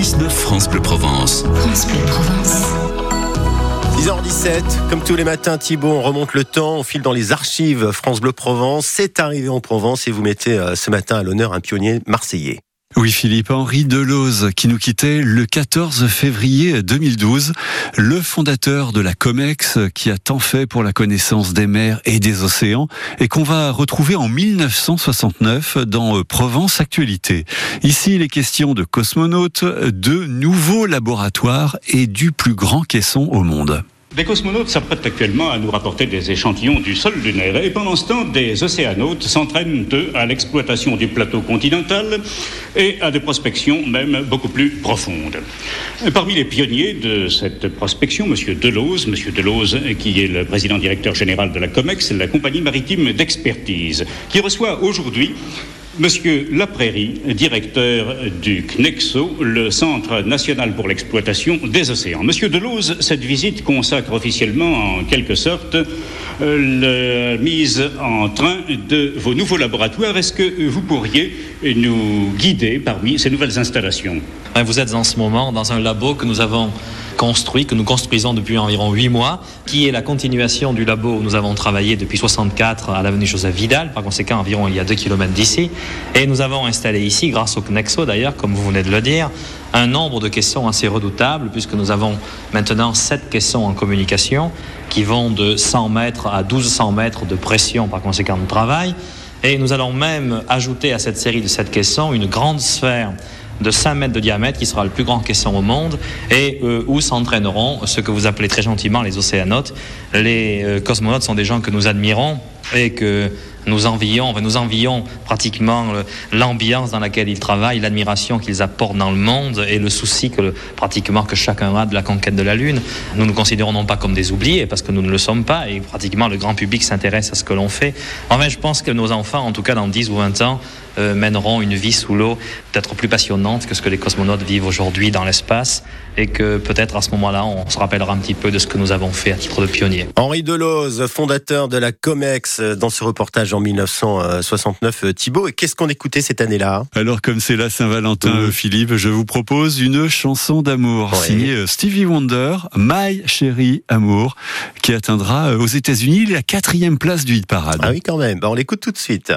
6-9 France Bleu Provence. France Bleu Provence. 10h17, comme tous les matins, Thibault, on remonte le temps, on file dans les archives France Bleu Provence. C'est arrivé en Provence et vous mettez euh, ce matin à l'honneur un pionnier marseillais. Oui, Philippe Henri Deleuze, qui nous quittait le 14 février 2012, le fondateur de la COMEX, qui a tant fait pour la connaissance des mers et des océans, et qu'on va retrouver en 1969 dans euh, Provence Actualité. Ici, il est question de cosmonautes, de nouveaux laboratoires et du plus grand caisson au monde. Des cosmonautes s'apprêtent actuellement à nous rapporter des échantillons du sol lunaire et pendant ce temps, des océanautes s'entraînent, eux, à l'exploitation du plateau continental et à des prospections même beaucoup plus profondes. Parmi les pionniers de cette prospection, M. Delose, M. Delose qui est le président directeur général de la COMEX, la compagnie maritime d'expertise, qui reçoit aujourd'hui Monsieur Laprairie, directeur du CNEXO, le Centre national pour l'exploitation des océans. Monsieur Delose, cette visite consacre officiellement, en quelque sorte, euh, la mise en train de vos nouveaux laboratoires. Est-ce que vous pourriez nous guider parmi ces nouvelles installations? Vous êtes en ce moment dans un labo que nous avons construit, que nous construisons depuis environ huit mois, qui est la continuation du labo où nous avons travaillé depuis 64 à l'avenue Joseph Vidal, par conséquent environ il y a 2 km d'ici. Et nous avons installé ici, grâce au CNEXO d'ailleurs, comme vous venez de le dire, un nombre de caissons assez redoutables, puisque nous avons maintenant 7 caissons en communication qui vont de 100 mètres à 1200 mètres de pression par conséquent de travail. Et nous allons même ajouter à cette série de 7 caissons une grande sphère de 5 mètres de diamètre qui sera le plus grand caisson au monde et euh, où s'entraîneront ce que vous appelez très gentiment les océanotes. Les euh, cosmonautes sont des gens que nous admirons et que nous envions, nous envions pratiquement l'ambiance dans laquelle ils travaillent, l'admiration qu'ils apportent dans le monde et le souci que pratiquement que chacun a de la conquête de la Lune. Nous nous considérons non pas comme des oubliés parce que nous ne le sommes pas et pratiquement le grand public s'intéresse à ce que l'on fait. Enfin, je pense que nos enfants, en tout cas dans 10 ou 20 ans, euh, mèneront une vie sous l'eau peut-être plus passionnante que ce que les cosmonautes vivent aujourd'hui dans l'espace et que peut-être à ce moment-là, on se rappellera un petit peu de ce que nous avons fait à titre de pionnier. Henri Delose, fondateur de la COMEX, dans ce reportage en 1969, euh, Thibault. Et qu'est-ce qu'on écoutait cette année-là Alors, comme c'est la Saint-Valentin, mmh. Philippe, je vous propose une chanson d'amour Ouais. signée euh, Stevie Wonder, My Chérie Amour, qui atteindra euh, aux États-Unis la quatrième place du hit parade. Ah oui, quand même. On l'écoute tout de suite.